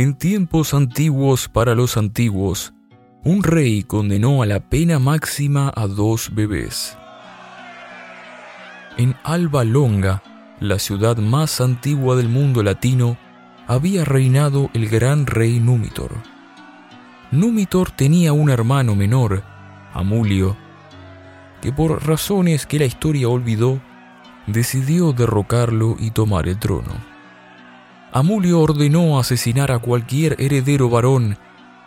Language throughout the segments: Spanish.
En tiempos antiguos para los antiguos, un rey condenó a la pena máxima a dos bebés. En Alba Longa, la ciudad más antigua del mundo latino, había reinado el gran rey Númitor. Númitor tenía un hermano menor, Amulio, que por razones que la historia olvidó, decidió derrocarlo y tomar el trono. Amulio ordenó asesinar a cualquier heredero varón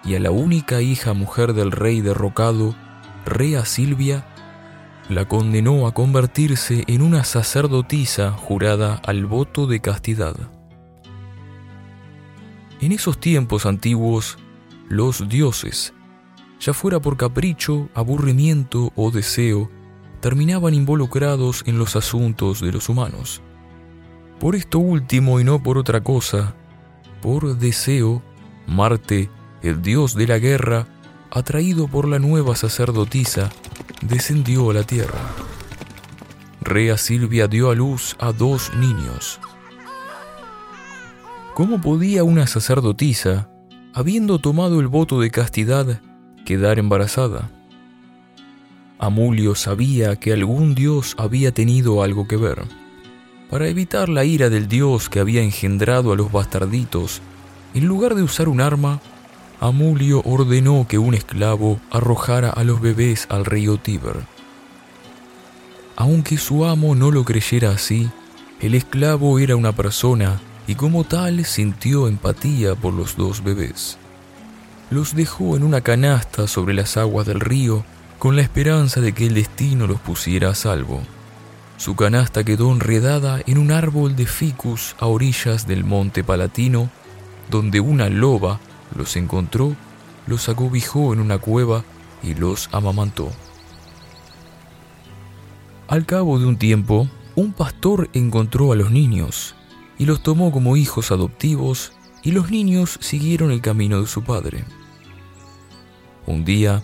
y a la única hija mujer del rey derrocado, Rea Silvia, la condenó a convertirse en una sacerdotisa jurada al voto de castidad. En esos tiempos antiguos, los dioses, ya fuera por capricho, aburrimiento o deseo, terminaban involucrados en los asuntos de los humanos. Por esto último y no por otra cosa, por deseo, Marte el dios de la guerra, atraído por la nueva sacerdotisa, descendió a la tierra. Rea Silvia dio a luz a dos niños. ¿Cómo podía una sacerdotisa, habiendo tomado el voto de castidad, quedar embarazada? Amulio sabía que algún dios había tenido algo que ver. Para evitar la ira del dios que había engendrado a los bastarditos, en lugar de usar un arma, Amulio ordenó que un esclavo arrojara a los bebés al río Tíber. Aunque su amo no lo creyera así, el esclavo era una persona y como tal sintió empatía por los dos bebés. Los dejó en una canasta sobre las aguas del río con la esperanza de que el destino los pusiera a salvo. Su canasta quedó enredada en un árbol de ficus a orillas del monte Palatino, donde una loba los encontró, los acobijó en una cueva y los amamantó. Al cabo de un tiempo, un pastor encontró a los niños y los tomó como hijos adoptivos y los niños siguieron el camino de su padre. Un día,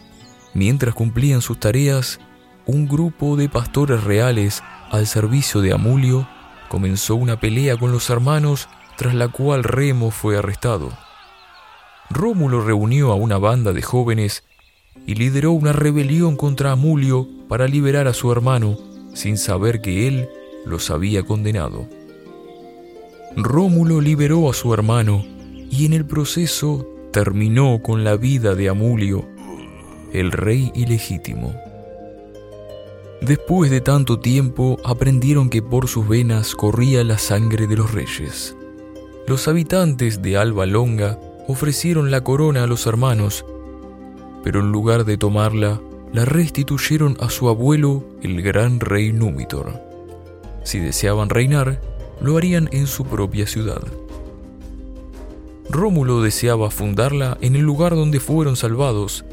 mientras cumplían sus tareas, un grupo de pastores reales al servicio de Amulio comenzó una pelea con los hermanos tras la cual Remo fue arrestado. Rómulo reunió a una banda de jóvenes y lideró una rebelión contra Amulio para liberar a su hermano sin saber que él los había condenado. Rómulo liberó a su hermano y en el proceso terminó con la vida de Amulio, el rey ilegítimo. Después de tanto tiempo aprendieron que por sus venas corría la sangre de los reyes. Los habitantes de Alba Longa ofrecieron la corona a los hermanos, pero en lugar de tomarla, la restituyeron a su abuelo, el gran rey Númitor. Si deseaban reinar, lo harían en su propia ciudad. Rómulo deseaba fundarla en el lugar donde fueron salvados,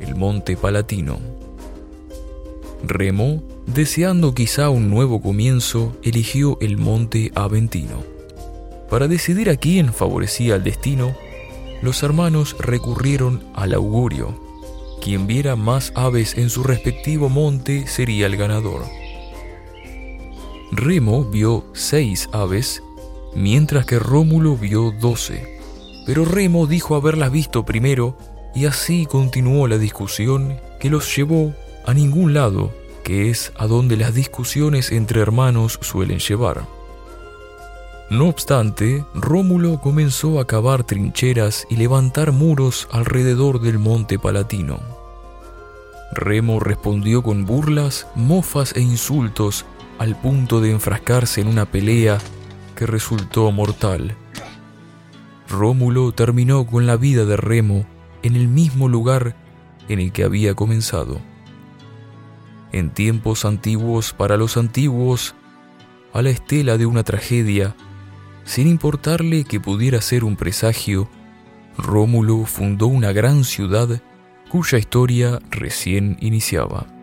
el monte Palatino. Remo, deseando quizá un nuevo comienzo, eligió el monte Aventino. Para decidir a quién favorecía el destino, los hermanos recurrieron al augurio. Quien viera más aves en su respectivo monte sería el ganador. Remo vio seis aves, mientras que Rómulo vio doce. Pero Remo dijo haberlas visto primero y así continuó la discusión que los llevó a ningún lado, que es a donde las discusiones entre hermanos suelen llevar. No obstante, Rómulo comenzó a cavar trincheras y levantar muros alrededor del monte Palatino. Remo respondió con burlas, mofas e insultos al punto de enfrascarse en una pelea que resultó mortal. Rómulo terminó con la vida de Remo en el mismo lugar en el que había comenzado. En tiempos antiguos para los antiguos, a la estela de una tragedia, sin importarle que pudiera ser un presagio, Rómulo fundó una gran ciudad cuya historia recién iniciaba.